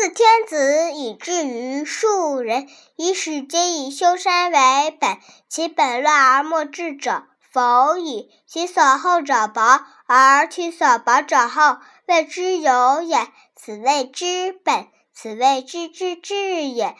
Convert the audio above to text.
自天子以至于庶人，以使皆以修身为本。其本乱而末治者，否矣。其所厚者薄，而其所薄者厚，谓之有也。此谓之本，此谓知之至也。